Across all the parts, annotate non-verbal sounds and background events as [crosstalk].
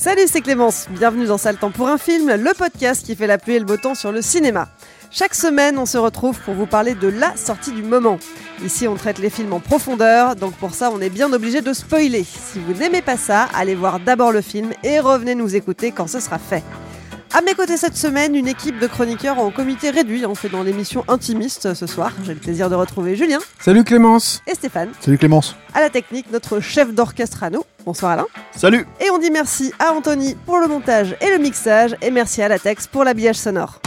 Salut, c'est Clémence. Bienvenue dans Sale Temps pour un film, le podcast qui fait la pluie et le beau temps sur le cinéma. Chaque semaine, on se retrouve pour vous parler de la sortie du moment. Ici, on traite les films en profondeur, donc pour ça, on est bien obligé de spoiler. Si vous n'aimez pas ça, allez voir d'abord le film et revenez nous écouter quand ce sera fait. À mes côtés cette semaine, une équipe de chroniqueurs en comité réduit. On fait dans l'émission Intimiste ce soir. J'ai le plaisir de retrouver Julien Salut Clémence et Stéphane. Salut Clémence À la technique, notre chef d'orchestre à nous. Bonsoir Alain. Salut Et on dit merci à Anthony pour le montage et le mixage, et merci à Latex pour l'habillage sonore.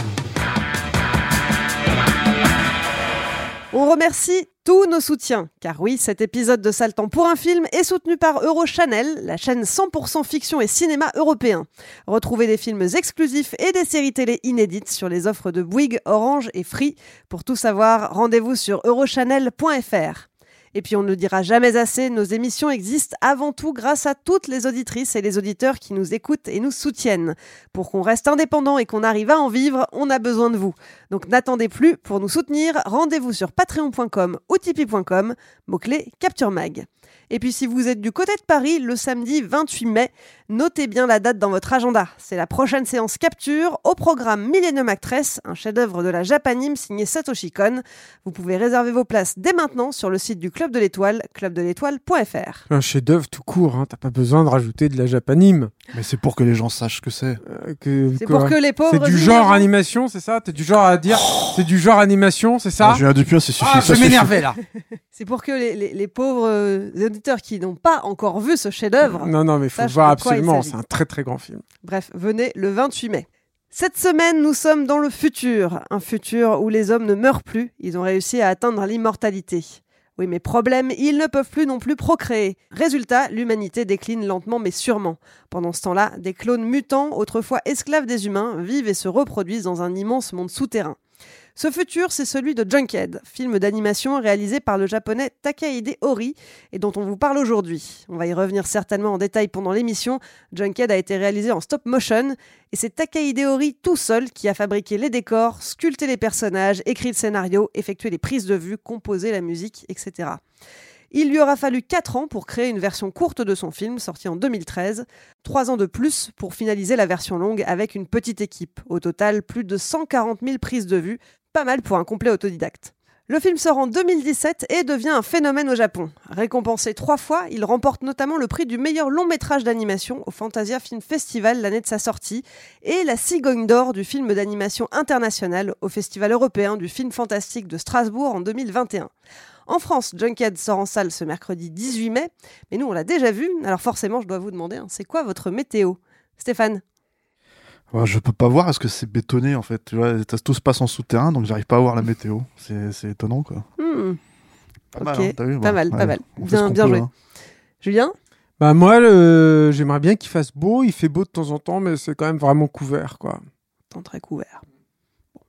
On remercie tous nos soutiens, car oui, cet épisode de Temps pour un film est soutenu par Eurochannel, la chaîne 100% fiction et cinéma européen. Retrouvez des films exclusifs et des séries télé inédites sur les offres de Bouygues, Orange et Free. Pour tout savoir, rendez-vous sur eurochannel.fr. Et puis on ne le dira jamais assez, nos émissions existent avant tout grâce à toutes les auditrices et les auditeurs qui nous écoutent et nous soutiennent. Pour qu'on reste indépendant et qu'on arrive à en vivre, on a besoin de vous. Donc n'attendez plus, pour nous soutenir, rendez-vous sur patreon.com ou tipeee.com, mot-clé Capture Mag. Et puis si vous êtes du côté de Paris, le samedi 28 mai, notez bien la date dans votre agenda. C'est la prochaine séance capture au programme Millennium Actress, un chef-d'œuvre de la Japanime signé Satoshi Kon. Vous pouvez réserver vos places dès maintenant sur le site du Club de l'Étoile, clubdeletoile.fr. Un chef-d'œuvre tout court, hein. t'as pas besoin de rajouter de la japanime. Mais c'est pour que les gens sachent ce que c'est. Euh, C'est pour que les pauvres C'est du genre animation, c'est ça? T'es du genre à dire c'est du genre animation, c'est ça? Ah, Julien c'est suffit. Ah, je vais m'énerver là [laughs] C'est pour que les, les- les pauvres euh, auditeurs qui n'ont pas encore vu ce chef-d'œuvre Non, non, mais faut Sache voir absolument, c'est un très très grand film. Bref, venez le 28 mai. Cette semaine, nous sommes dans le futur, un futur où les hommes ne meurent plus, ils ont réussi à atteindre l'immortalité. Oui, mais problème, ils ne peuvent plus non plus procréer. Résultat, l'humanité décline lentement mais sûrement. Pendant ce temps-là, des clones mutants, autrefois esclaves des humains, vivent et se reproduisent dans un immense monde souterrain. Ce futur, c'est celui de Junkhead, film d'animation réalisé par le japonais Takahide Ori et dont on vous parle aujourd'hui. On va y revenir certainement en détail pendant l'émission. Junkhead a été réalisé en stop motion et c'est Takahide Ori tout seul qui a fabriqué les décors, sculpté les personnages, écrit le scénario, effectué les prises de vue, composé la musique, etc. Il lui aura fallu 4 ans pour créer une version courte de son film, sorti en 2013, 3 ans de plus pour finaliser la version longue avec une petite équipe. Au total, plus de 140 000 prises de vue, pas mal pour un complet autodidacte. Le film sort en 2017 et devient un phénomène au Japon. Récompensé trois fois, il remporte notamment le prix du meilleur long métrage d'animation au Fantasia Film Festival l'année de sa sortie et la Cigogne d'or du film d'animation international au Festival européen du film fantastique de Strasbourg en 2021. En France, Junkhead sort en salle ce mercredi 18 mai, mais nous on l'a déjà vu, alors forcément je dois vous demander, hein, c'est quoi votre météo? Stéphane? Ouais, je peux pas voir parce que c'est bétonné en fait. Tu vois, ça- tout se passe en souterrain, donc j'arrive pas à voir la météo. C'est c'est étonnant quoi. Hmm, Pas Ok, mal, hein, vu, pas voilà. mal, pas Bien- bien peut, joué. hein. Julien? Bah moi, le- j'aimerais bien qu'il fasse beau, il fait beau de temps en temps, mais c'est quand même vraiment couvert, quoi. Temps très couvert. Bon.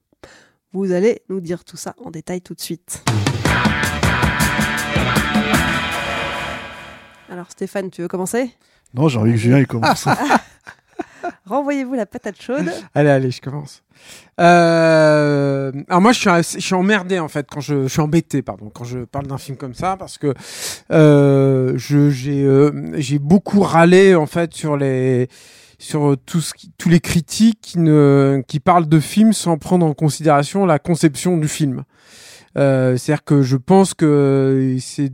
Vous allez nous dire tout ça en détail tout de suite. Alors Stéphane, tu veux commencer? Non, j'ai envie que Julien il commence. [laughs] Renvoyez-vous la patate chaude. [laughs] Allez, allez, je commence. Euh, alors moi, je suis, emmerdé en fait quand je, je suis embêté, pardon, quand je parle d'un film comme ça, parce que euh, je j'ai euh, j'ai beaucoup râlé en fait sur les sur tout ce qui, tous les critiques qui ne qui parlent de films sans prendre en considération la conception du film. Euh, C'est-à-dire que je pense que c'est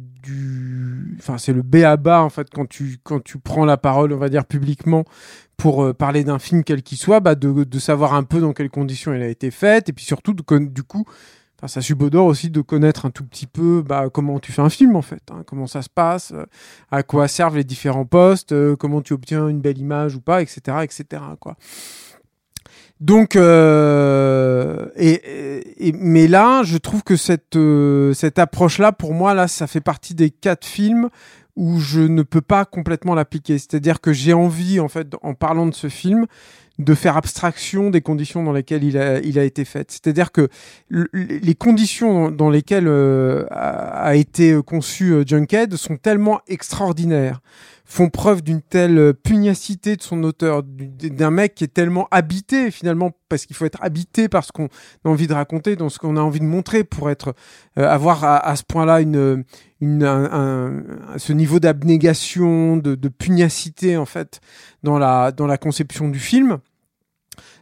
enfin c'est le b à bas en fait quand tu prends la parole, on va dire publiquement pour euh, parler d'un film quel qu'il soit, bah, de, savoir un peu dans quelles conditions il a été fait, et puis surtout de du coup, ça subodore aussi de connaître un tout petit peu bah, comment tu fais un film en fait, hein, comment ça se passe, euh, à quoi servent les différents postes, euh, comment tu obtiens une belle image ou pas, etc., etc. Quoi. Donc, euh, et, et- mais là, je trouve que cette euh, cette approche-là, pour moi, là, ça fait partie des quatre films où je ne peux pas complètement l'appliquer. C'est-à-dire que j'ai envie, en fait, en parlant de ce film, de faire abstraction des conditions dans lesquelles il a, il a été fait. C'est-à-dire que le- les conditions dans lesquelles euh, a, été conçu euh, Junkhead sont tellement extraordinaires, font preuve d'une telle euh, pugnacité de son auteur, du- d'un mec qui est tellement habité finalement, parce qu'il faut être habité par ce qu'on a envie de raconter, dans ce qu'on a envie de montrer pour être euh, avoir à, à ce point-là une, une un- un- ce niveau d'abnégation, de, de pugnacité en fait dans la dans la conception du film.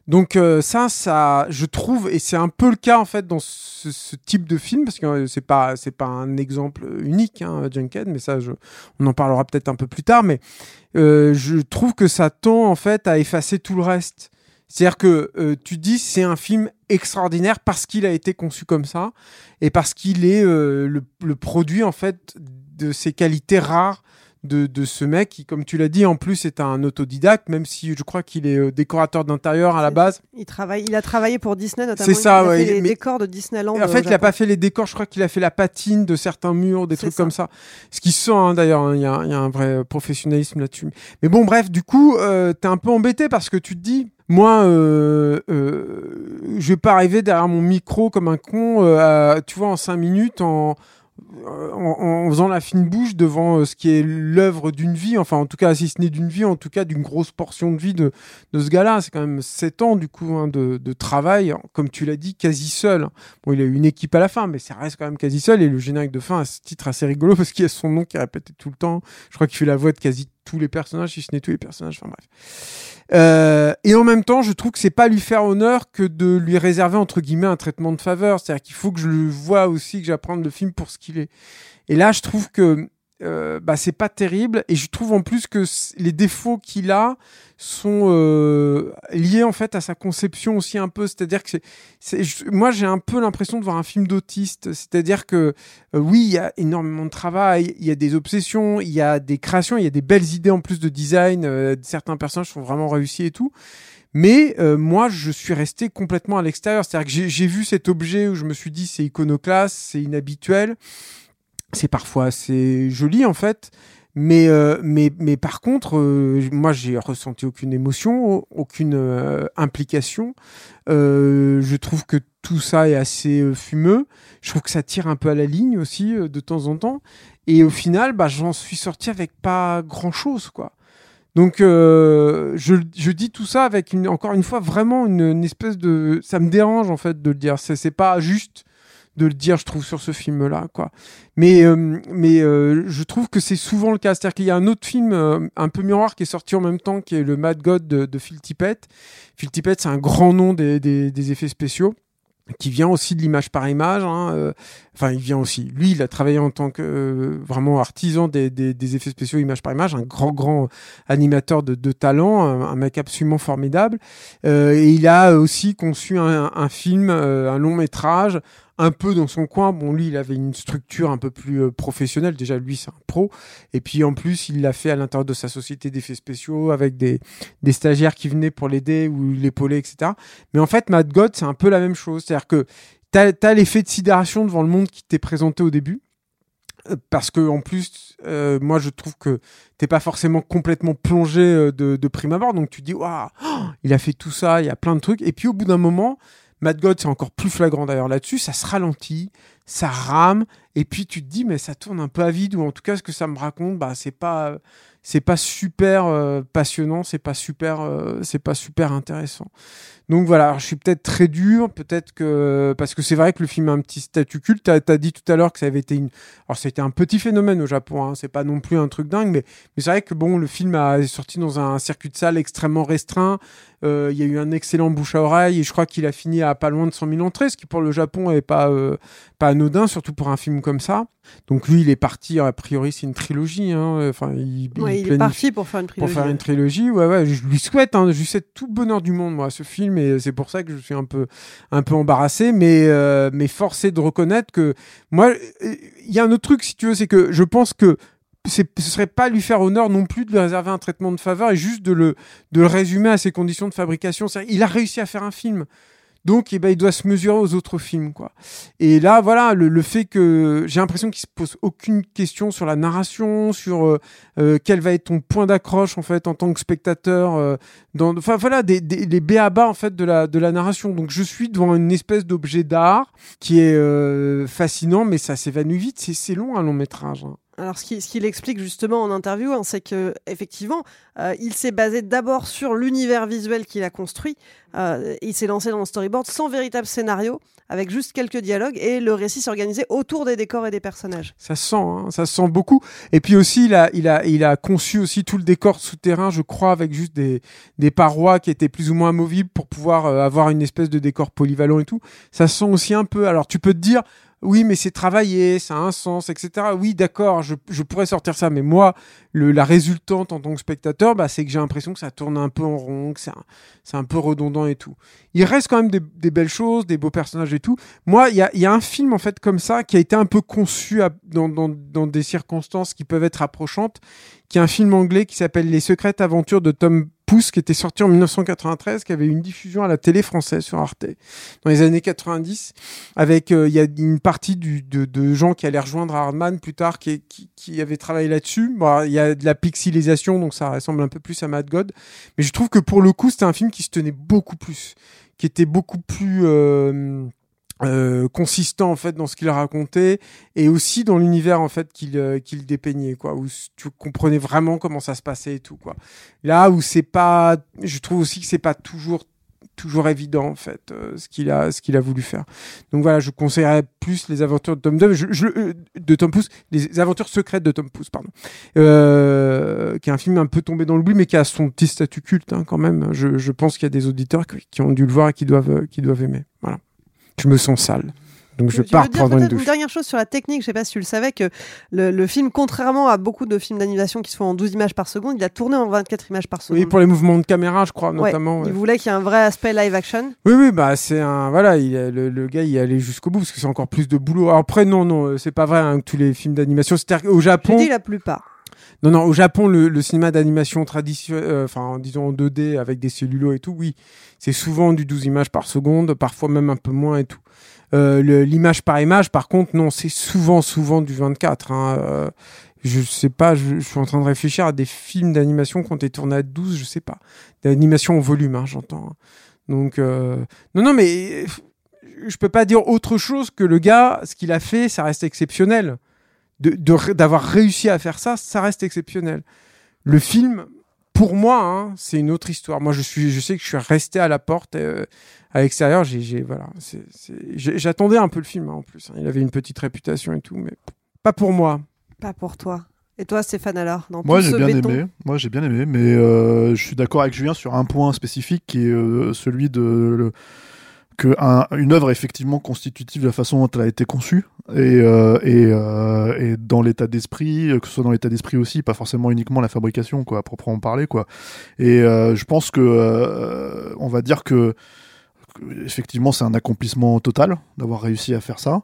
Donc euh, ça, ça, je trouve, et c'est un peu le cas en fait dans ce, type de film, parce que euh, c'est pas, un exemple unique, hein, mais ça, on en parlera peut-être un peu plus tard. Mais euh, je trouve que ça tend en fait à effacer tout le reste. C'est-à-dire que euh, tu dis c'est un film extraordinaire parce qu'il a été conçu comme ça et parce qu'il est le, le produit en fait de ces qualités rares de, de ce mec qui, comme tu l'as dit, en plus est un autodidacte, même si je crois qu'il est euh, décorateur d'intérieur à la base. Il, travaille, il a travaillé pour Disney notamment. C'est ça, il a ouais, fait les mais- décors de Disneyland. En au fait, il a Japon. pas fait les décors, je crois qu'il a fait la patine de certains murs, des trucs ça. comme ça. Ce qui se sent hein, d'ailleurs, hein, il y, y a un vrai euh, professionnalisme là-dessus. Mais bon, bref, du coup, euh, t'es un peu embêté parce que tu te dis, moi, euh, euh, je vais pas arriver derrière mon micro comme un con, euh, à- tu vois, en cinq minutes, en, en, en faisant la fine bouche devant euh, ce qui est l'œuvre d'une vie, enfin en tout cas si ce n'est d'une vie, en tout cas d'une grosse portion de vie de, de ce gars-là. C'est quand même 7 ans du coup hein, de, de travail, comme tu l'as dit, quasi seul. Bon, il a eu une équipe à la fin, mais ça reste quand même quasi seul. Et le générique de fin a ce titre assez rigolo [laughs] parce qu'il y a son nom qui est répété tout le temps. Je crois qu'il fait la voix de quasi tous les personnages, si ce n'est tous les personnages. Enfin bref. Euh, et en même temps, je trouve que c'est pas lui faire honneur que de lui réserver entre guillemets un traitement de faveur. C'est-à-dire qu'il faut que je le vois aussi, que j'apprenne le film pour ce qu'il est. Et là, je trouve que euh, bah, c'est pas terrible. Et je trouve en plus que les défauts qu'il a sont euh, liés en fait à sa conception aussi un peu. C'est-à-dire que c'est, moi j'ai un peu l'impression de voir un film d'autiste. C'est-à-dire que euh, oui, il y a énormément de travail, il y a des obsessions, il y a des créations, il y a des belles idées en plus de design. euh, certains personnages sont vraiment réussis et tout. Mais euh, moi, je suis resté complètement à l'extérieur. C'est-à-dire que j'ai vu cet objet où je me suis dit c'est iconoclaste, c'est inhabituel c'est parfois assez joli en fait. Mais, euh, mais, mais par contre, euh, moi, j'ai ressenti aucune émotion, aucune euh, implication. Euh, je trouve que tout ça est assez euh, fumeux. Je trouve que ça tire un peu à la ligne aussi euh, de temps en temps. Et au final, bah, j'en suis sorti avec pas grand-chose, quoi. Donc, je, je dis tout ça avec une, encore une fois vraiment une, une espèce de, ça me dérange en fait de le dire. C'est pas juste de le dire, je trouve, sur ce film-là, quoi. Mais, euh, mais euh, je trouve que c'est souvent le cas. C'est-à-dire qu'il y a un autre film euh, un peu miroir qui est sorti en même temps, qui est le Mad God de, Phil Tippett. Phil Tippett, c'est un grand nom des, des, effets spéciaux qui vient aussi de l'image par image. hein, Enfin, il vient aussi. Lui, il a travaillé en tant que vraiment artisan des, des, effets spéciaux image par image, un grand, grand animateur de, talent, un, mec absolument formidable. Et il a aussi conçu un, un film, un long métrage, un peu dans son coin. Bon, lui, il avait une structure un peu plus euh, professionnelle. Déjà, lui, c'est un pro. Et puis, en plus, il l'a fait à l'intérieur de sa société d'effets spéciaux avec des, stagiaires qui venaient pour l'aider ou l'épauler, etc. Mais en fait, Mad God, c'est un peu la même chose. C'est-à-dire que t'as as, l'effet de sidération devant le monde qui t'est présenté au début. Euh, Parce que en plus, euh, moi je trouve que t'es pas forcément complètement plongé de, de prime abord, donc tu dis waouh, il a fait tout ça, il y a plein de trucs. Et puis au bout d'un moment, Mad God c'est encore plus flagrant d'ailleurs là-dessus, ça se ralentit, ça rame, et puis tu te dis, mais ça tourne un peu à vide, ou en tout cas, ce que ça me raconte, bah, c'est pas, c'est pas super euh, passionnant, c'est pas super, euh, c'est pas super intéressant. Donc voilà, je suis peut-être très dur, peut-être que parce que c'est vrai que le film a un petit statut culte. T'as as dit tout à l'heure que ça avait été une, alors c'était un petit phénomène au Japon. Hein, c'est pas non plus un truc dingue, mais c'est vrai que bon, le film a sorti dans un circuit de salle extrêmement restreint. Euh, Il y a eu un excellent bouche à oreille et je crois qu'il a fini à pas loin de 100 000 entrées, ce qui pour le Japon est pas anodin, surtout pour un film comme ça. Donc lui, il est parti. A priori, c'est une trilogie. Hein, enfin, il, Ouais, il, est parti pour faire une pour trilogie. faire une trilogie. Ouais, ouais, je lui souhaite, hein, je lui souhaite tout le bonheur du monde, moi, ce film, et c'est pour ça que je suis un peu, un peu embarrassé, mais, euh, mais force est de reconnaître que, moi, il y a un autre truc, si tu veux, c'est que je pense que ce serait pas lui faire honneur non plus de lui réserver un traitement de faveur et juste de le, de le résumer à ses conditions de fabrication. Il a réussi à faire un film. Donc, eh ben, il doit se mesurer aux autres films, quoi. Et là, voilà, le, le fait que j'ai l'impression qu'il se pose aucune question sur la narration, sur euh, euh, quel va être ton point d'accroche en fait en tant que spectateur. euh, enfin voilà, des, des, les béabas en fait de la de la narration. Donc je suis devant une espèce d'objet d'art qui est euh, fascinant, mais ça s'évanouit vite. C'est c'est long un long métrage. hein. Alors, ce qui- ce qu'il explique justement en interview, hein, c'est que effectivement, euh, il s'est basé d'abord sur l'univers visuel qu'il a construit. Euh, il s'est lancé dans le storyboard sans véritable scénario, avec juste quelques dialogues, et le récit s'est organisé autour des décors et des personnages. Ça se sent, hein, ça se sent beaucoup. Et puis aussi, il a, conçu aussi tout le décor souterrain, je crois, avec juste des, parois qui étaient plus ou moins amovibles pour pouvoir euh, avoir une espèce de décor polyvalent et tout. Ça se sent aussi un peu. Alors, tu peux te dire, oui, mais c'est travaillé, ça a un sens, etc. Oui, d'accord, je, je pourrais sortir ça, mais moi, le, la résultante en tant que spectateur, bah, c'est que j'ai l'impression que ça tourne un peu en rond, que c'est un, un peu redondant et tout. Il reste quand même des, belles choses, des beaux personnages et tout. Moi, il y a, y a un film, en fait, comme ça, qui a été un peu conçu dans, dans, dans des circonstances qui peuvent être approchantes, qui est un film anglais qui s'appelle Les secrètes aventures de Tom Pouce, qui était sorti en 1993, qui avait une diffusion à la télé française sur Arte dans les années 90, avec euh, il y a une partie de, gens qui allaient rejoindre Hardman plus tard, qui, qui, avaient travaillé là-dessus. Bon, il y a de la pixelisation, donc ça ressemble un peu plus à Mad God, mais je trouve que pour le coup, c'était un film qui se tenait beaucoup plus, qui était beaucoup plus euh, euh, consistant en fait dans ce qu'il racontait et aussi dans l'univers en fait qu'il euh, qu'il dépeignait quoi où tu comprenais vraiment comment ça se passait et tout quoi. Là où c'est pas je trouve aussi que c'est pas toujours toujours évident en fait euh, ce qu'il a ce qu'il a voulu faire. Donc voilà je conseillerais plus les aventures de Tom Dove je, je- euh, de Tom Pouce les aventures secrètes de Tom Pouce pardon euh, qui est un film un peu tombé dans l'oubli mais qui a son petit statut culte hein, quand même. Je, je pense qu'il y a des auditeurs qui, qui ont dû le voir et qui doivent euh, qui doivent aimer. Voilà je me sens sale donc je pars prendre une douche une dernière chose sur la technique, je sais pas si tu le savais, que le, le film, contrairement à beaucoup de films d'animation qui se font en 12 images par seconde, il a tourné en 24 images par seconde. oui pour les mouvements de caméra je crois Ouais, notamment Il ouais. voulait qu'il y ait un vrai aspect live action. Oui, oui, bah c'est un voilà, il, le, le gars il est allé jusqu'au bout parce que c'est encore plus de boulot. Alors après non, non, euh, c'est pas vrai hein, que tous les films d'animation. C'est-à-dire J'ai Japon, dit la plupart. Non, non, au Japon le, cinéma d'animation traditionnel, euh, enfin disons en 2D avec des cellulos et tout, oui, c'est souvent du 12 images par seconde, parfois même un peu moins et tout. Euh, L'image par image, par contre, non, c'est souvent, souvent du 24. Hein, euh, je sais pas, je, suis en train de réfléchir à des films d'animation qui ont été tournés à 12, je sais pas. D'animation en volume, hein, j'entends. hein. Donc, euh, non, non, mais je peux pas dire autre chose que le gars, ce qu'il a fait, ça reste exceptionnel. De- de- D'avoir réussi à faire ça, ça reste exceptionnel. Le film, pour moi, hein, c'est une autre histoire. Moi, je suis, je sais que je suis resté à la porte, euh, à l'extérieur. J'ai, voilà, c'est- c'est- j'ai- j'attendais un peu le film hein, en plus. hein. Il avait une petite réputation et tout, mais pas pour moi. Pas pour toi. Et toi, Stéphane, alors dans Moi j'ai bien béton aimé. Moi j'ai bien aimé, mais euh, je suis d'accord avec Julien sur un point spécifique qui est euh, celui de le- que un- une œuvre est effectivement constitutive de la façon dont elle a été conçue et, euh, euh, dans l'état d'esprit, euh, que ce soit dans l'état d'esprit aussi, pas forcément uniquement la fabrication, quoi, à proprement parler, quoi. Et je pense que on va dire que, effectivement c'est un accomplissement total d'avoir réussi à faire ça.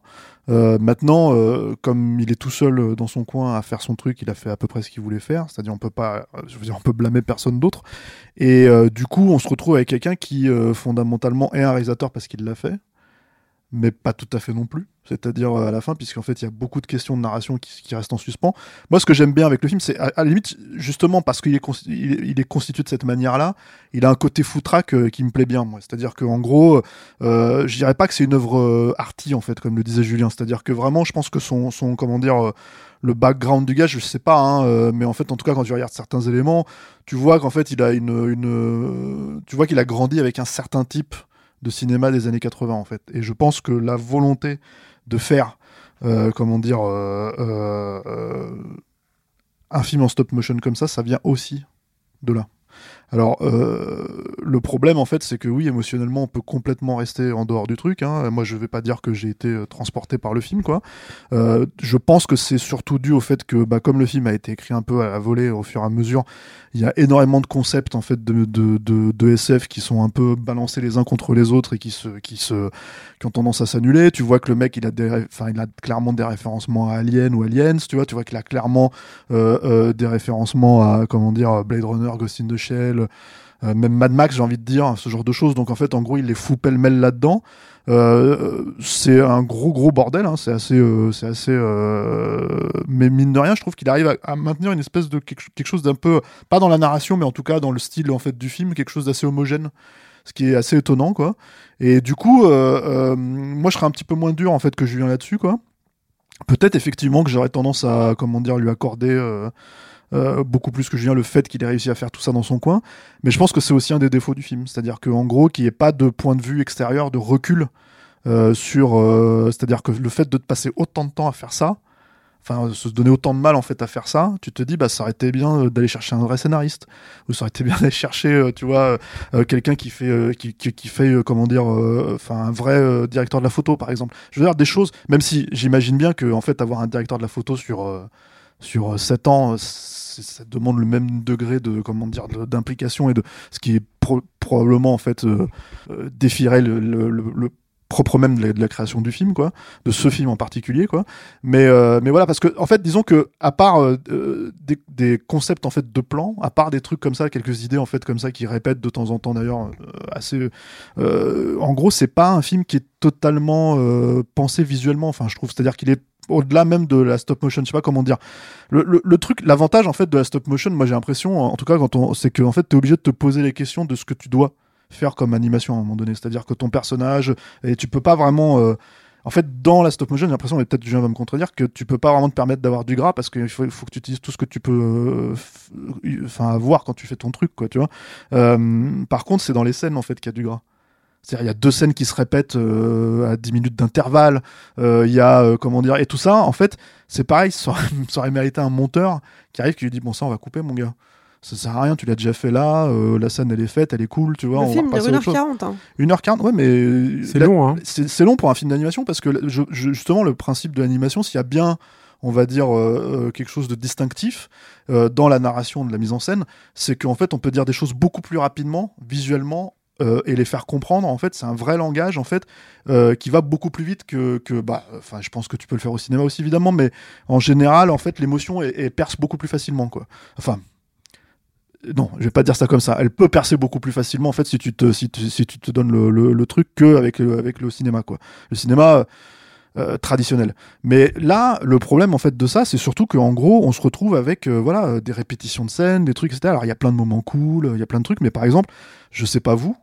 Euh, maintenant, euh, comme il est tout seul euh, dans son coin à faire son truc, il a fait à peu près ce qu'il voulait faire. C'est-à-dire, on peut pas, je veux dire, on peut blâmer personne d'autre. Et du coup, on se retrouve avec quelqu'un qui fondamentalement est un réalisateur parce qu'il l'a fait, mais pas tout à fait non plus. C'est-à-dire euh, à la fin, puisqu'en fait, il y a beaucoup de questions de narration qui, restent en suspens. Moi, ce que j'aime bien avec le film, c'est à, la limite, justement, parce qu'il est, il constitué de cette manière-là, il a un côté foutraque euh, qui me plaît bien. C'est-à-dire qu'en gros, euh, je dirais pas que c'est une œuvre euh, arty, en fait, comme le disait Julien. C'est-à-dire que vraiment, je pense que son, son comment dire, euh, le background du gars, je sais pas, hein, mais en fait, en tout cas, quand tu regardes certains éléments, tu vois qu'en fait, il a une, tu vois qu'il a grandi avec un certain type de cinéma des années 80, en fait. Et je pense que la volonté de faire, euh, comment dire, euh, euh, un film en stop motion comme ça, ça vient aussi de là. Alors, euh, le problème, en fait, c'est que oui, émotionnellement, on peut complètement rester en dehors du truc. hein. Moi, je vais pas dire que j'ai été euh, transporté par le film, quoi. Euh, je pense que c'est surtout dû au fait que, bah, comme le film a été écrit un peu à la volée au fur et à mesure, il y a énormément de concepts, en fait, de, de, SF qui sont un peu balancés les uns contre les autres et qui se, qui se, qui ont tendance à s'annuler. Tu vois que le mec, il a des, il a clairement des référencements à Alien ou Aliens. Tu vois, tu vois qu'il a clairement euh, des référencements à, comment dire, Blade Runner, Ghost in the Shell, euh, même Mad Max, j'ai envie de dire, ce genre de choses. Donc en fait, en gros, il les fout pêle-mêle là-dedans. Euh, c'est un gros gros bordel. Hein. C'est assez, euh, c'est assez. Mais mine de rien, je trouve qu'il arrive à, maintenir une espèce de quelque, quelque chose d'un peu, pas dans la narration, mais en tout cas dans le style en fait du film, quelque chose d'assez homogène ce qui est assez étonnant quoi et du coup moi je serais un petit peu moins dur en fait que Julien là-dessus quoi peut-être effectivement que j'aurais tendance à comment dire lui accorder euh, beaucoup plus que Julien le fait qu'il ait réussi à faire tout ça dans son coin. Mais je pense que c'est aussi un des défauts du film. C'est-à-dire qu'en gros qu'il n'y ait pas de point de vue extérieur de recul euh, sur euh, c'est-à-dire que le fait de te passer autant de temps à faire ça enfin se donner autant de mal en fait à faire ça tu te dis bah ça aurait été bien d'aller chercher un vrai scénariste. Ou ça aurait été bien [laughs] d'aller chercher tu vois quelqu'un qui fait qui, qui, fait comment dire enfin un vrai directeur de la photo par exemple. Je veux dire des choses même si j'imagine bien que en fait avoir un directeur de la photo sur sur 7 ans euh, ça demande le même degré de comment dire d'implication et de ce qui est pro- probablement en fait euh, euh, défierait le, propre même de la, création du film quoi de ce film en particulier quoi. Mais euh, mais voilà parce que en fait disons que à part euh, euh, des, concepts en fait de plans à part des trucs comme ça quelques idées en fait comme ça qui répètent de temps en temps d'ailleurs euh, assez euh, en gros c'est pas un film qui est totalement euh, pensé visuellement enfin je trouve. C'est à dire qu'il est au-delà même de la stop motion je sais pas comment dire le, le, le truc l'avantage en fait de la stop motion moi j'ai l'impression en tout cas quand on c'est que en fait t'es obligé de te poser les questions de ce que tu dois faire comme animation à un moment donné c'est-à-dire que ton personnage et tu peux pas vraiment euh, en fait, dans la stop motion, j'ai l'impression, et peut-être Julien va me contredire, que tu peux pas vraiment te permettre d'avoir du gras parce qu'il faut, faut que tu utilises tout ce que tu peux, euh, enfin, avoir quand tu fais ton truc, quoi, tu vois. Euh, par contre, c'est dans les scènes, en fait, qu'il y a du gras. C'est-à-dire, il y a deux scènes qui se répètent euh, à 10 minutes d'intervalle. Euh, Il y a, euh, comment dire, et tout ça, en fait, c'est pareil, ça aurait, [laughs] ça aurait mérité un monteur qui arrive, qui lui dit, bon, ça, on va couper, mon gars. Ça sert à rien, tu l'as déjà fait là, euh, la scène, elle est faite, elle est cool, tu vois. Le on film va dure repasser à autre chose. 1h40. hein. 1h40, ouais, mais. C'est long, hein. C'est long pour un film d'animation parce que je- je- justement, le principe de l'animation, s'il y a bien, on va dire, euh, quelque chose de distinctif euh, dans la narration de la mise en scène, c'est qu'en fait, on peut dire des choses beaucoup plus rapidement, visuellement. Euh, et les faire comprendre en fait c'est un vrai langage en fait euh, qui va beaucoup plus vite que que bah enfin je pense que tu peux le faire au cinéma aussi évidemment mais en général en fait l'émotion perce beaucoup plus facilement quoi enfin non, je vais pas dire ça comme ça. Elle peut percer beaucoup plus facilement en fait si tu te si tu, si tu te donnes le, le, truc que avec le, avec le cinéma quoi. Le cinéma euh, traditionnel. Mais là, le problème en fait de ça, c'est surtout qu'en gros, on se retrouve avec voilà des répétitions de scènes, des trucs, etc. Alors il y a plein de moments cool, il y a plein de trucs, mais par exemple, je sais pas vous,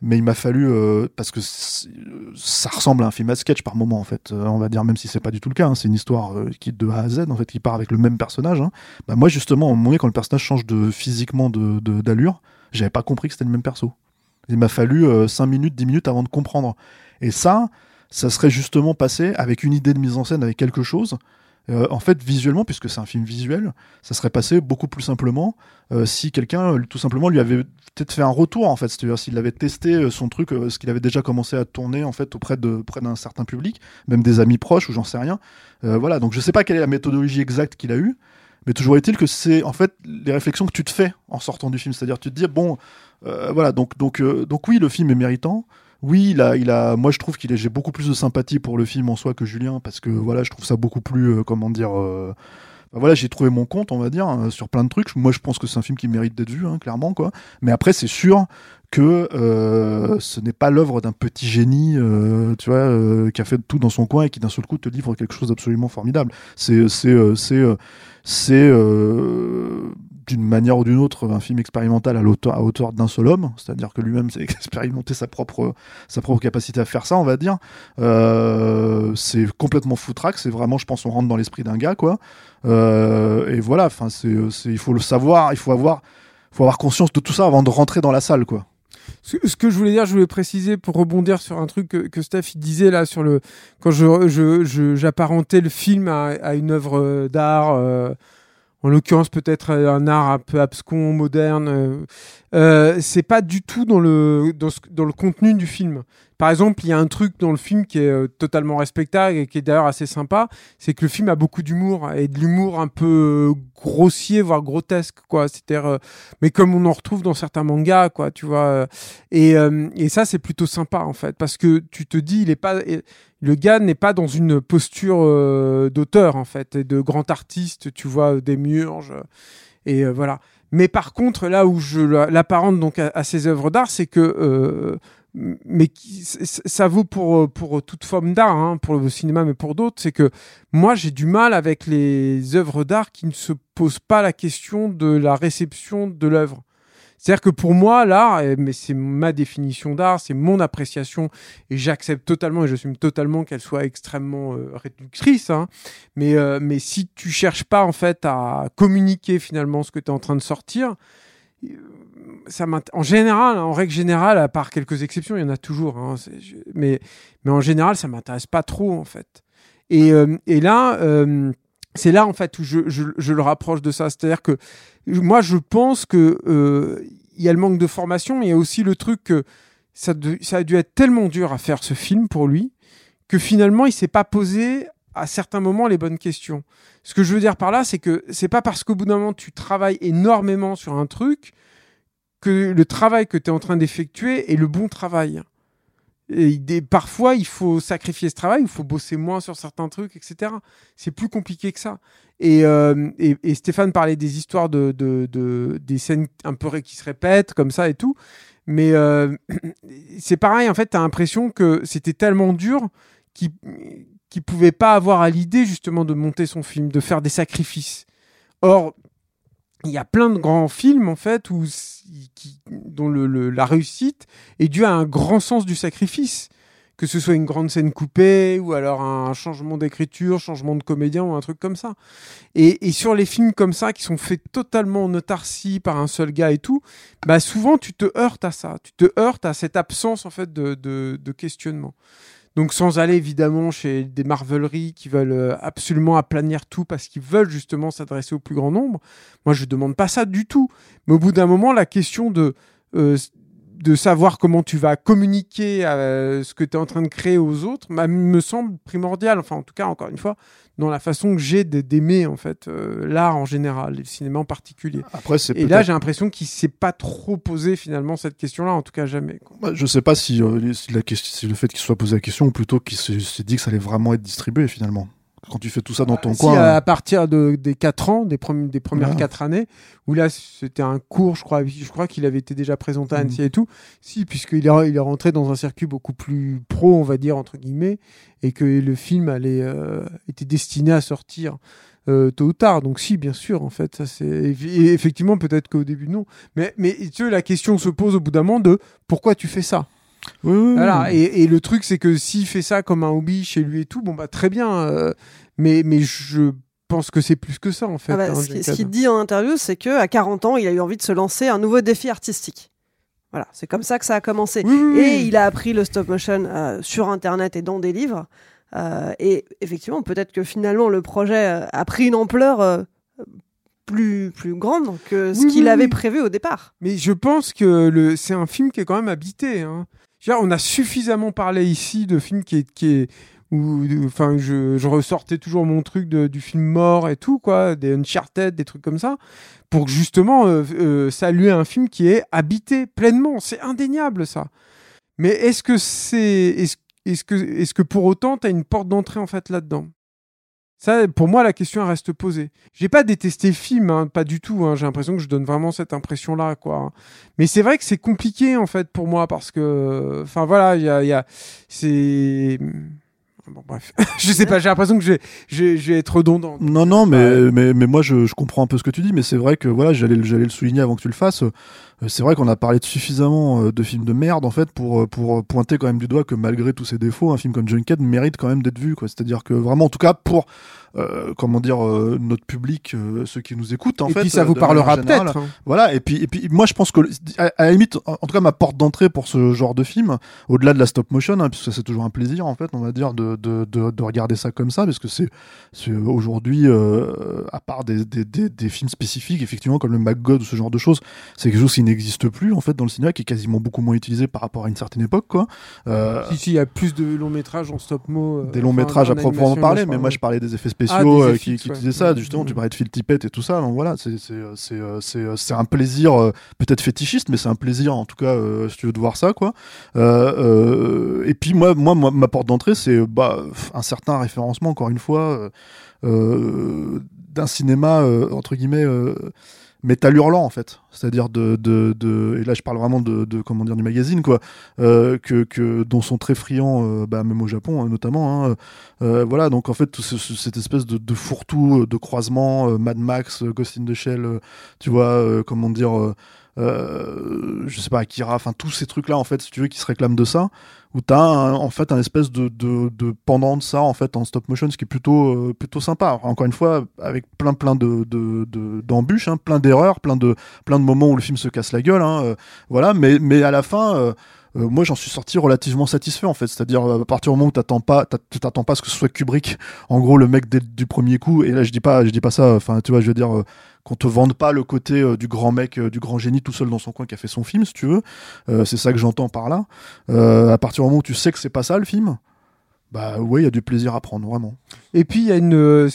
mais il m'a fallu euh, parce que ça ressemble à un film à sketch par moment en fait Euh, on va dire même si c'est pas du tout le cas hein. c'est une histoire euh, qui de A à Z en fait qui part avec le même personnage hein. bah, moi justement un moment quand le personnage change de physiquement de- d'allure j'avais pas compris que c'était le même perso il m'a fallu 5 minutes 10 minutes avant de comprendre et ça ça serait justement passé avec une idée de mise en scène avec quelque chose euh, en fait, visuellement, puisque c'est un film visuel, ça serait passé beaucoup plus simplement euh, si quelqu'un, euh, tout simplement, lui avait peut-être fait un retour, en fait, c'est-à-dire s'il avait testé son truc, ce qu'il avait déjà commencé à tourner, en fait, auprès de auprès d'un certain public, même des amis proches ou j'en sais rien. Voilà, donc je sais pas quelle est la méthodologie exacte qu'il a eue, mais toujours est-il que c'est en fait les réflexions que tu te fais en sortant du film, c'est-à-dire tu te dis bon, voilà, donc donc donc oui, le film est méritant. Oui, il a, il a, moi je trouve qu'il j'ai beaucoup plus de sympathie pour le film en soi que Julien parce que voilà, je trouve ça beaucoup plus, euh, comment dire, euh, voilà, j'ai trouvé mon compte, on va dire, euh, sur plein de trucs. Moi, je pense que c'est un film qui mérite d'être vu, hein, clairement, quoi. Mais après, c'est sûr que euh, ce n'est pas l'œuvre d'un petit génie, euh, tu vois, euh, qui a fait tout dans son coin et qui d'un seul coup te livre quelque chose d'absolument formidable. C'est, c'est, euh, c'est, c'est d'une manière ou d'une autre un film expérimental à, à hauteur d'un seul homme, c'est-à-dire que lui-même s'est [laughs] expérimenté sa propre, sa propre capacité à faire ça, on va dire. Euh, c'est complètement foutraque, c'est vraiment, je pense, on rentre dans l'esprit d'un gars, quoi. Euh, et voilà, enfin, c'est, il faut le savoir, il faut avoir, faut avoir conscience de tout ça avant de rentrer dans la salle, quoi. Ce, que je voulais dire, je voulais préciser pour rebondir sur un truc que, Steph disait là sur le quand je j'apparentais le film à, une œuvre euh, d'art, en l'occurrence peut-être un art un peu abscon, moderne. Euh, c'est pas du tout dans le dans, ce- dans le contenu du film. Par exemple, il y a un truc dans le film qui est euh, totalement respectable et qui est d'ailleurs assez sympa, c'est que le film a beaucoup d'humour et de l'humour un peu grossier, voire grotesque, quoi. C'est-à-dire, euh, mais comme on en retrouve dans certains mangas, quoi, tu vois. euh, Et, et ça, c'est plutôt sympa, en fait, parce que tu te dis, il est pas, le gars n'est pas dans une posture d'auteur, en fait, et de grand artiste, tu vois, des murges, et voilà. Mais par contre, là où je la- l'apparente donc à, ces œuvres d'art, c'est que euh, mais qui- ça vaut pour pour toute forme d'art, hein, pour le cinéma, mais pour d'autres, c'est que moi j'ai du mal avec les œuvres d'art qui ne se posent pas la question de la réception de l'œuvre. C'est-à-dire que pour moi, l'art, eh, mais c'est ma définition d'art, c'est mon appréciation, et j'accepte totalement et j'assume totalement qu'elle soit extrêmement euh, réductrice. hein. Mais, euh, mais si tu cherches pas en fait à communiquer finalement ce que tu es en train de sortir, euh, ça en général, hein, en règle générale, à part quelques exceptions, il y en a toujours, hein, mais, mais en général, ça m'intéresse pas trop en fait. Et, euh, et là, euh, c'est là en fait où je, le rapproche de ça. C'est-à-dire que moi, je pense que euh, il y a le manque de formation, mais il y a aussi le truc que ça a dû être tellement dur à faire ce film pour lui que finalement, il s'est pas posé à certains moments les bonnes questions. Ce que je veux dire par là, c'est que c'est pas parce qu'au bout d'un moment tu travailles énormément sur un truc que le travail que tu es en train d'effectuer est le bon travail. Parfois, il faut sacrifier ce travail, il faut bosser moins sur certains trucs, etc. C'est plus compliqué que ça. Et, euh, et, et Stéphane parlait des histoires de, de, de- des scènes un peu qui se répètent comme ça et tout. Mais euh, [clears throat] c'est pareil, en fait, tu as l'impression que c'était tellement dur qu'il qu'il pouvait pas avoir à l'idée justement de monter son film, de faire des sacrifices. Or, il y a plein de grands films en fait où qui- dont la réussite est due à un grand sens du sacrifice, que ce soit une grande scène coupée ou alors un changement d'écriture, changement de comédien ou un truc comme ça. Et, sur les films comme ça qui sont faits totalement en autarcie par un seul gars et tout, bah souvent tu te heurtes à ça, tu te heurtes à cette absence en fait de questionnement. Donc sans aller évidemment chez des marveleries qui veulent euh, absolument aplanir tout parce qu'ils veulent justement s'adresser au plus grand nombre. Moi je demande pas ça du tout. Mais au bout d'un moment, la question de, euh, de savoir comment tu vas communiquer euh, ce que tu es en train de créer aux autres bah, me semble primordial. Enfin en tout cas, encore une fois, dans la façon que j'ai d'aimer en fait euh, l'art en général et le cinéma en particulier. Après, c'est et là j'ai l'impression qu'il s'est pas trop posé finalement cette question-là, en tout cas jamais. quoi. Bah, je sais pas si, euh, si la question, si le fait qu'il soit posé la question ou plutôt qu'il se- s'est dit que ça allait vraiment être distribué finalement. Quand tu fais tout ça dans ton Si, coin. à, à partir de, des 4 ans, des, premi- des premières Ouais. 4 années, où là c'était un cours, je crois, je crois qu'il avait été déjà présenté à Mhm. Annecy et tout. Si, puisqu'il est, il est rentré dans un circuit beaucoup plus pro, on va dire, entre guillemets, et que le film allait, euh, était destiné à sortir euh, tôt ou tard. Donc si, bien sûr, en fait, ça c'est effectivement peut-être qu'au début non, mais mais tu sais, la question se pose au bout d'un moment de pourquoi tu fais ça? Oui, oui, oui. Voilà, et, et le truc, c'est que s'il fait ça comme un hobby chez lui et tout, bon, bah, très bien. euh, mais, mais je pense que c'est plus que ça, en fait. Ah bah, hein, ce qu'il dit en interview, c'est que à 40 ans, il a eu envie de se lancer un nouveau défi artistique. Voilà, c'est comme ça que ça a commencé. Et oui. il a appris le stop motion euh, sur Internet et dans des livres. Euh, et effectivement, peut-être que finalement, le projet a pris une ampleur euh, plus, plus grande que ce Oui, qu'il oui, avait oui. prévu au départ. Mais je pense que le, c'est un film qui est quand même habité. Hein. On a suffisamment parlé ici de films qui est, qui est où, enfin, je, je ressortais toujours mon truc de- du film mort et tout, quoi, des Uncharted, des trucs comme ça, pour justement euh, euh, saluer un film qui est habité pleinement. C'est indéniable, ça. Mais est-ce que c'est, est-ce, est-ce que, est-ce que pour autant, t'as une porte d'entrée en fait là-dedans? Ça, pour moi, la question elle reste posée. J'ai pas détesté le film, hein, pas du tout. hein. J'ai l'impression que je donne vraiment cette impression-là, quoi. Mais c'est vrai que c'est compliqué en fait pour moi parce que, enfin voilà, il y a, y a- c'est. Bon, bref, [laughs] je sais pas. J'ai l'impression que je vais, je vais- je vais être redondant. Non, non, mais, mais, mais moi je, je comprends un peu ce que tu dis, mais c'est vrai que voilà, j'allais le souligner avant que tu le fasses. Euh, C'est vrai qu'on a parlé de suffisamment euh, de films de merde en fait pour, euh, pour pointer quand même du doigt que malgré tous ses défauts, un film comme Junkhead mérite quand même d'être vu. Quoi. C'est-à-dire que vraiment, en tout cas pour euh, comment dire euh, notre public, euh, ceux qui nous écoutent en Et fait. puis ça vous parlera peut-être. hein. Voilà, et puis, et puis moi je pense que, à, à la limite, en, tout cas ma porte d'entrée pour ce genre de film, au-delà de la stop motion, hein, puisque c'est toujours un plaisir en fait, on va dire, de, de, de, de regarder ça comme ça, parce que c'est c'est aujourd'hui, euh, à part des, des, des, des films spécifiques, effectivement, comme le MacGod ou ce genre de choses, c'est quelque chose qui n'existe plus en fait dans le cinéma, qui est quasiment beaucoup moins utilisé par rapport à une certaine époque, quoi. Euh, Si, si, il y a plus de longs métrages en stop mo. euh, des longs métrages à proprement parler, mais moi je parlais des effets Ah, spéciaux des euh, FX, qui, qui ouais. utilisaient ça. Mhm. Justement, tu parlais de Phil Tippett et tout ça. Donc voilà, c'est euh, un plaisir peut-être fétichiste, mais c'est un plaisir en tout cas si tu veux de voir ça quoi. Et puis moi moi, moi, ma porte d'entrée c'est bah un certain référencement encore une fois euh, cinéma euh, entre guillemets euh, métal hurlant en fait. C'est-à-dire de, de, de et là je parle vraiment de, comment dire du magazine quoi. Euh, que, que dont sont très friands bah, même au Japon hein, notamment hein, voilà donc en fait tout ce- ce- cette espèce de, de fourre-tout de croisement Mad Max Ghost in the Shell tu vois comment dire euh, euh, je sais pas Akira enfin tous ces trucs là en fait si tu veux qui se réclament de ça où t'as en fait un espèce de, de, de pendant de ça en fait en stop motion ce qui est plutôt euh, plutôt sympa. Encore une fois avec plein plein de de- de- d'embûches hein, plein d'erreurs plein de plein de moments où le film se casse la gueule hein, euh, voilà. Mais mais à la fin euh, moi j'en suis sorti relativement satisfait en fait. C'est-à-dire à partir du moment où t'attends pas t'attends pas à ce que ce soit Kubrick en gros le mec dès, du premier coup. Et là je dis pas je dis pas ça enfin tu vois je veux dire euh, qu'on te vende pas le côté euh, du grand mec du grand génie tout seul dans son coin qui a fait son film si tu veux. C'est ça que j'entends par là. À partir du moment où tu sais que c'est pas ça le film bah ouais il y a du plaisir à prendre vraiment Et puis il y a une, euh,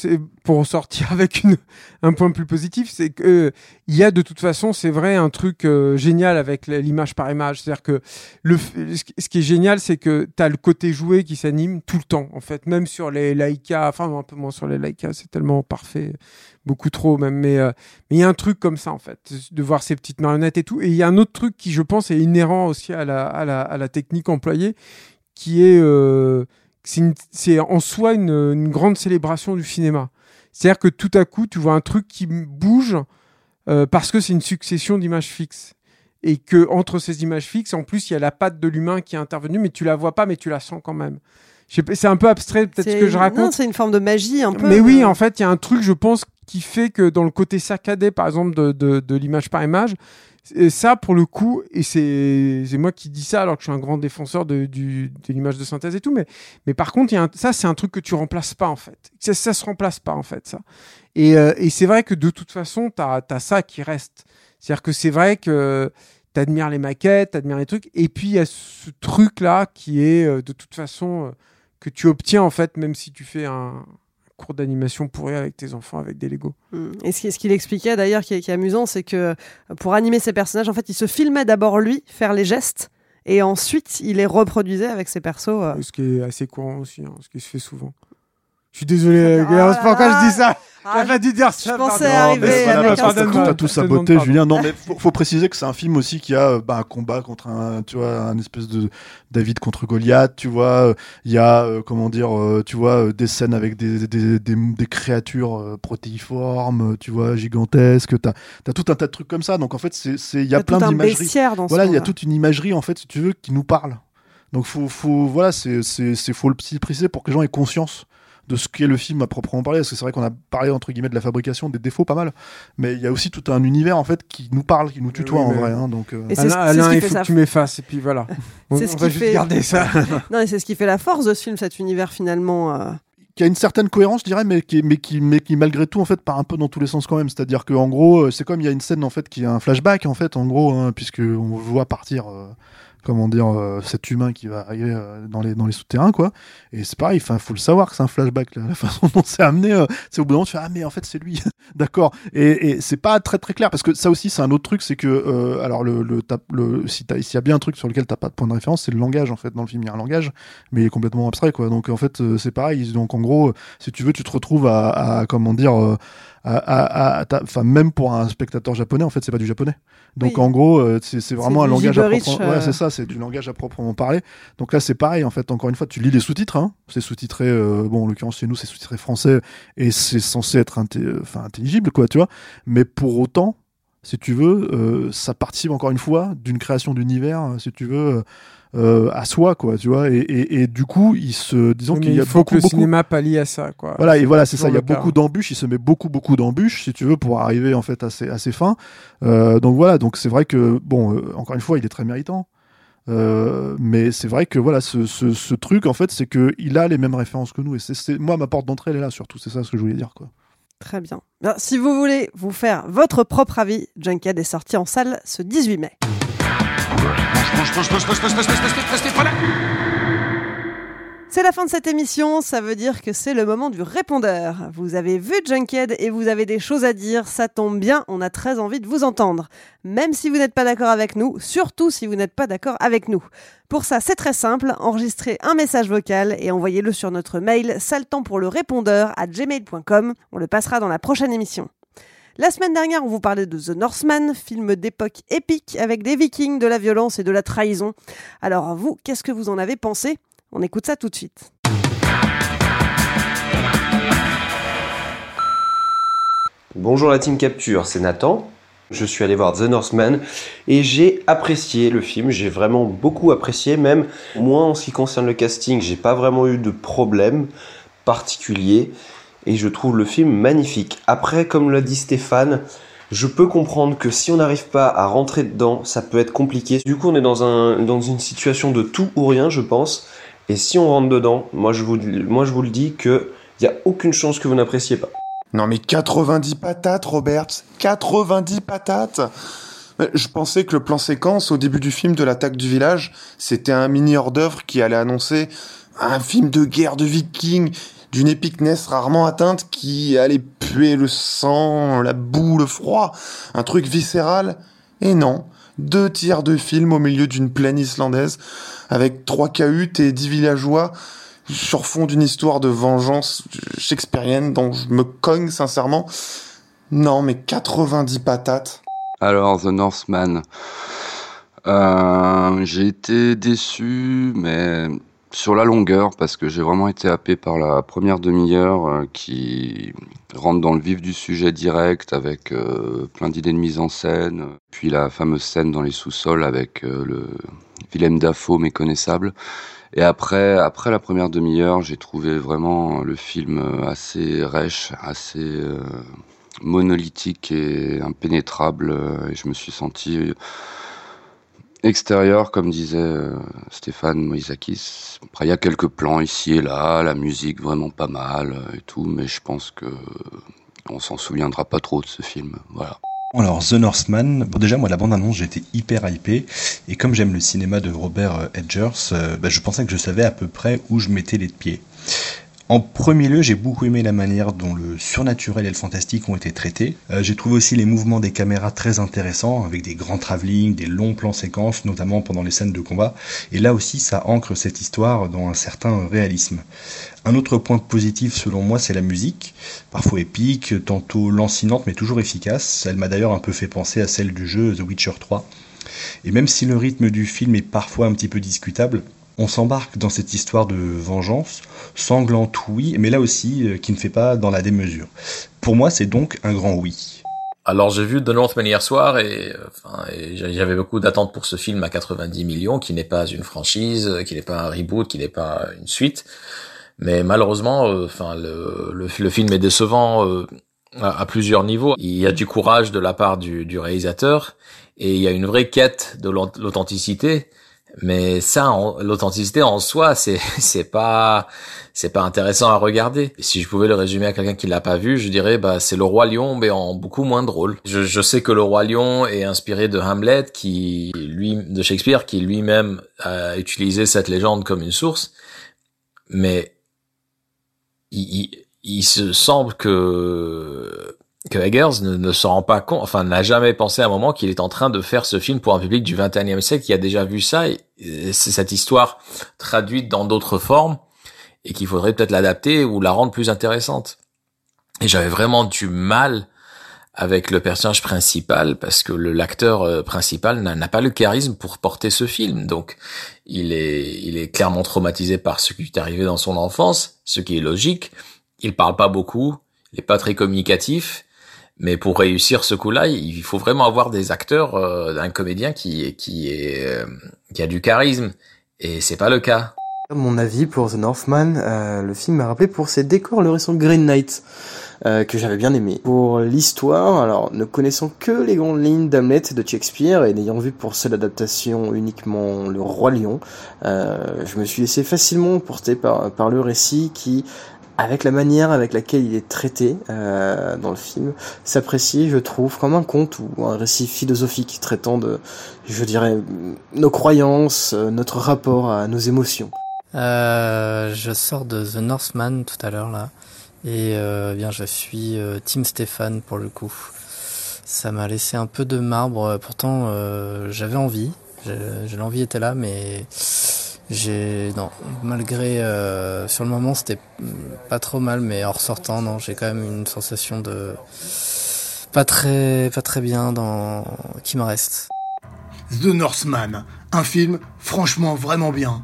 pour sortir [laughs] avec une, un point plus positif, c'est que euh, il y a de toute façon, c'est vrai, un truc euh, génial avec l'image par image. C'est-à-dire que le, ce qui- est génial, c'est que tu as le côté joué qui s'anime tout le temps, en fait, même sur les Leica, enfin un peu moins sur les Leica, c'est tellement parfait, beaucoup trop même. Mais euh, mais il y a un truc comme ça, en fait, de voir ces petites marionnettes et tout. Et il y a un autre truc qui, je pense, est inhérent aussi à la, à la, technique employée, qui est c'est en soi une, une grande célébration du cinéma. C'est-à-dire que tout à coup, tu vois un truc qui bouge euh, parce que c'est une succession d'images fixes. Et que entre ces images fixes, en plus, il y a la patte de l'humain qui est intervenue, mais tu la vois pas, mais tu la sens quand même. C'est un peu abstrait, peut-être ce que je raconte. Non, c'est une forme de magie un peu. Mais oui, en fait, il y a un truc, je pense, qui fait que dans le côté saccadé, par exemple, de, de, l'image par image, ça, pour le coup, et c'est moi qui dis ça alors que je suis un grand défenseur de, de l'image de synthèse et tout, mais, mais par contre, ça, c'est un truc que tu remplaces pas, en fait. Ça, ça se remplace pas, en fait, ça. Et, euh, et c'est vrai que de toute façon, tu as, ça qui reste. C'est-à-dire que c'est vrai que tu admires les maquettes, tu admires les trucs, et puis il y a ce truc-là qui est euh, de toute façon euh, que tu obtiens, en fait, même si tu fais un cours d'animation pourri avec tes enfants avec des Lego. Mm. Et ce qui- ce qu'il expliquait d'ailleurs, qui est, qui est amusant, c'est que euh, pour animer ses personnages, en fait, il se filmait d'abord lui faire les gestes, et ensuite il les reproduisait avec ses persos. euh. Ce qui est assez courant aussi, hein, ce qui se fait souvent. Je suis désolé, Ah gars, pourquoi je dis ça. Ah, pas dû dire ça. je pensais arriver mais avec pardonne-moi, Tout à tout pardonne, saboté. Julien. Non, mais faut, faut préciser que c'est un film aussi qui a euh, bah, un combat contre un, tu vois, un espèce de David contre Goliath, tu vois. Il y a, euh, comment dire, euh, tu vois, euh, des scènes avec des, des, des, des créatures euh, protéiformes, tu vois, gigantesques. T'as as tout un tas de trucs comme ça. Donc en fait, il y a Il y a plein tout un d'imagerie. bestiaire dans ce Voilà, il y a toute une imagerie en fait, si tu veux, qui nous parle. Donc faut, faut, voilà, c'est, faut le préciser pour que les gens aient conscience de ce qu'est le film à proprement parler. Parce que c'est vrai qu'on a parlé entre guillemets de la fabrication, des défauts pas mal, mais il y a aussi tout un univers en fait qui nous parle, qui nous tutoie oui, en mais- vrai. hein, donc euh, Et c'est Alain, Alain, il faut ça. que tu m'effaces, et puis voilà. On, ce va qui juste fait- garder ça. [laughs] Non, et c'est ce qui fait la force de ce film, cet univers finalement. euh. qui a une certaine cohérence, je dirais, mais qui, mais qui, mais qui malgré tout en fait part un peu dans tous les sens quand même. C'est-à-dire que en gros, euh, c'est comme il y a une scène en fait qui est un flashback en fait, en gros, hein, puisque on voit partir. euh, comment dire, euh, cet humain qui va arriver euh, dans les dans les souterrains, quoi. Et c'est pareil, enfin, faut le savoir que c'est un flashback, là, [laughs] la façon dont c'est amené. euh, c'est au bout d'un moment, tu fais ah mais en fait c'est lui, [laughs] d'accord. Et, et c'est pas très très clair parce que ça aussi c'est un autre truc, c'est que euh, alors le le, le si s'il y a bien un truc sur lequel t'as pas de point de référence, c'est le langage en fait dans le film. Il y a un langage, mais il est complètement abstrait, quoi. Donc en fait c'est pareil. Donc en gros, si tu veux, tu te retrouves à, à comment dire. À, à, à- enfin même pour un spectateur japonais en fait c'est pas du japonais donc Oui. en gros euh, c'est vraiment un langage à proprement ouais euh. c'est ça c'est du langage à proprement parler donc là c'est pareil en fait encore une fois tu lis les sous-titres hein. c'est sous-titré euh, bon en l'occurrence chez nous c'est sous-titré français et c'est censé être inté- euh, enfin intelligible quoi tu vois mais pour autant si tu veux euh, ça participe encore une fois d'une création d'univers si tu veux euh, à soi quoi tu vois et, et, et du coup il se disons qu'il y a il faut beaucoup, que le beaucoup- cinéma pallie à ça, quoi. voilà, et voilà, c'est ça. Il y a cas. beaucoup d'embûches. Il se met beaucoup, beaucoup d'embûches, si tu veux, pour arriver en fait à ses, à ses fins. Euh, donc voilà. Donc c'est vrai que bon, euh, encore une fois, il est très méritant. Euh, mais c'est vrai que voilà, ce, ce, ce truc en fait, c'est que il a les mêmes références que nous. Et c'est, c'est- moi, ma porte d'entrée, elle est là surtout. C'est ça ce que je voulais dire, quoi. Très bien. Bien, Si vous voulez vous faire votre propre avis, Junkhead est sorti en salle ce 18 mai. C'est la fin de cette émission, ça veut dire que c'est le moment du répondeur. Vous avez vu Junkhead et vous avez des choses à dire, ça tombe bien, on a très envie de vous entendre. Même si vous n'êtes pas d'accord avec nous, surtout si vous n'êtes pas d'accord avec nous. Pour ça, c'est très simple, enregistrez un message vocal et envoyez-le sur notre mail saltant pour le répondeur à gmail.com, on le passera dans la prochaine émission. La semaine dernière, on vous parlait de The Northman, film d'époque épique avec des vikings, de la violence et de la trahison. Alors vous, qu'est-ce que vous en avez pensé? On écoute ça tout de suite. Bonjour la team Capture, c'est Nathan. Je suis allé voir The Northman et j'ai apprécié le film, j'ai vraiment beaucoup apprécié, même moi en ce qui concerne le casting, j'ai pas vraiment eu de problème particulier et je trouve le film magnifique. Après, comme l'a dit Stéphane, je peux comprendre que si on n'arrive pas à rentrer dedans, ça peut être compliqué. Du coup, on est dans, un, dans une situation de tout ou rien, je pense. Et si on rentre dedans, moi je vous, le dis que il y a aucune chance que vous n'appréciez pas. Non mais 90 patates, Robert 90 patates Euh, Je pensais que le plan séquence au début du film de l'attaque du village, c'était un mini hors-d'œuvre qui allait annoncer un film de guerre de vikings d'une épicness rarement atteinte qui allait puer le sang, la boue, le froid, un truc viscéral? Et non, deux tiers de film au milieu d'une plaine islandaise avec trois cahutes et dix villageois sur fond d'une histoire de vengeance shakespearienne dont je me cogne sincèrement. Non, mais 90 patates. Alors, The Northman. Euh, j'ai été déçu, mais sur la longueur, parce que j'ai vraiment été happé par la première demi-heure euh, qui rentre dans le vif du sujet direct avec euh, plein d'idées de mise en scène. Puis la fameuse scène dans les sous-sols avec euh, le Willem Dafoe méconnaissable. Et après, après la première demi-heure, j'ai trouvé vraiment le film assez rêche, assez monolithique et impénétrable. Et je me suis senti extérieur, comme disait euh, Stéphane Moïsakis. Après, il y a quelques plans ici et là, la musique vraiment pas mal euh, et tout, mais je pense que on s'en souviendra pas trop de ce film. Voilà. Alors, The Northman, bon, déjà, moi, la bande-annonce, j'étais hyper hypé. Et comme j'aime le cinéma de Robert euh, Edgers, euh, bah, je pensais que je savais à peu près où je mettais les pieds. En premier lieu, j'ai beaucoup aimé la manière dont le surnaturel et le fantastique ont été traités. Euh, j'ai trouvé aussi les mouvements des caméras très intéressants, avec des grands travelling, des longs plans séquences, notamment pendant les scènes de combat. Et là aussi, ça ancre cette histoire dans un certain réalisme. Un autre point positif selon moi, c'est la musique, parfois épique, tantôt lancinante, mais toujours efficace. Elle m'a d'ailleurs un peu fait penser à celle du jeu The Witcher 3. Et même si le rythme du film est parfois un petit peu discutable, on s'embarque dans cette histoire de vengeance, sanglante oui, mais là aussi euh, qui ne fait pas dans la démesure. Pour moi, c'est donc un grand oui. Alors j'ai vu The Northman hier soir et, euh, j'avais beaucoup d'attentes pour ce film à 90 millions, qui n'est pas une franchise, qui n'est pas un reboot, qui n'est pas une suite. Mais malheureusement, euh, le, film est décevant à, plusieurs niveaux. Il y a du courage de la part du réalisateur et il y a une vraie quête de l'authenticité Mais ça, en- l'authenticité en soi, c'est [laughs] c'est pas c'est pas intéressant à regarder. Si je pouvais le résumer à quelqu'un qui l'a pas vu, je dirais bah c'est le roi lion, mais en beaucoup moins drôle. Je, je sais que le roi lion est inspiré de Hamlet, qui lui de Shakespeare, qui lui-même a utilisé cette légende comme une source, mais il, il, il se semble que que Eggers ne, ne se rend pas compte, enfin n'a jamais pensé à un moment qu'il est en train de faire ce film pour un public du 21e siècle qui a déjà vu ça. Et, c'est cette histoire traduite dans d'autres formes et qu'il faudrait peut-être l'adapter ou la rendre plus intéressante. Et j'avais vraiment du mal avec le personnage principal parce que l'acteur euh, principal n'a n'a pas le charisme pour porter ce film. Donc il est il est clairement traumatisé par ce qui est arrivé dans son enfance, ce qui est logique. Il parle pas beaucoup, il est pas très communicatif. Mais pour réussir ce coup-là, il faut vraiment avoir des acteurs, euh, un comédien qui qui est euh, qui a du charisme, et c'est pas le cas. Mon avis pour The Northman, euh, le film m'a rappelé pour ses décors le récent Green Knight, euh, que j'avais bien aimé. Pour l'histoire, alors ne connaissant que les grandes lignes d'Hamlet de Shakespeare et n'ayant vu pour seule adaptation uniquement Le Roi Lion, euh, je me suis laissé facilement porter par, par le récit qui, avec la manière avec laquelle il est traité euh, dans le film, s'apprécie, je trouve, comme un conte ou un récit philosophique traitant de, je dirais, nos croyances, euh, notre rapport à nos émotions. Euh, je sors de The Northman tout à l'heure là et euh, bien je suis euh, Team Stéphane pour le coup. Ça m'a laissé un peu de marbre. Pourtant euh, j'avais envie, Je- je- l'envie était là, mais j'ai non malgré euh, sur le moment c'était pas trop mal, mais en ressortant non j'ai quand même une sensation de pas très pas très bien dans qui me reste. The Northman, un film franchement vraiment bien.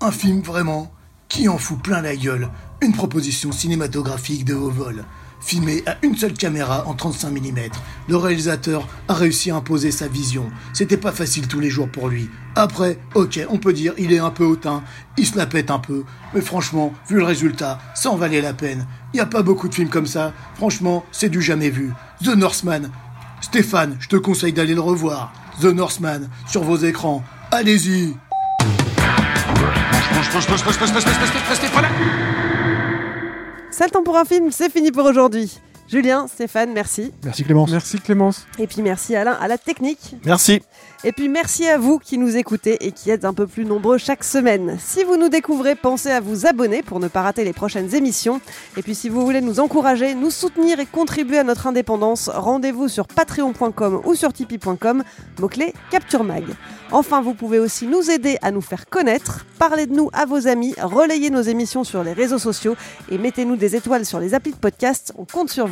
Un film vraiment qui en fout plein la gueule. Une proposition cinématographique de haut vol. Filmé à une seule caméra en 35 mm, le réalisateur a réussi à imposer sa vision. C'était pas facile tous les jours pour lui. Après, ok, on peut dire il est un peu hautain, il se la un peu, mais franchement, vu le résultat, ça en valait la peine. Il n'y a pas beaucoup de films comme ça. Franchement, c'est du jamais vu. The Northman, Stéphane, je te conseille d'aller le revoir. The Northman, sur vos écrans. Allez-y C'est le temps pour un film, c'est fini pour aujourd'hui. Julien, Stéphane, merci. Merci Clémence. Merci Clémence. Et puis merci Alain à la technique. Merci. Et puis merci à vous qui nous écoutez et qui êtes un peu plus nombreux chaque semaine. Si vous nous découvrez, pensez à vous abonner pour ne pas rater les prochaines émissions. Et puis si vous voulez nous encourager, nous soutenir et contribuer à notre indépendance, rendez-vous sur patreon.com ou sur tipeee.com, mot-clé Capture Mag. Enfin, vous pouvez aussi nous aider à nous faire connaître, parler de nous à vos amis, relayer nos émissions sur les réseaux sociaux et mettez-nous des étoiles sur les applis de podcast, on compte sur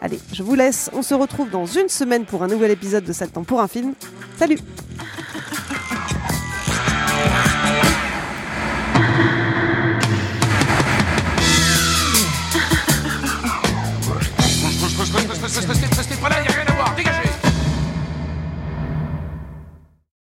Allez, je vous laisse. On se retrouve dans une semaine pour un nouvel épisode de 7 pour un film. Salut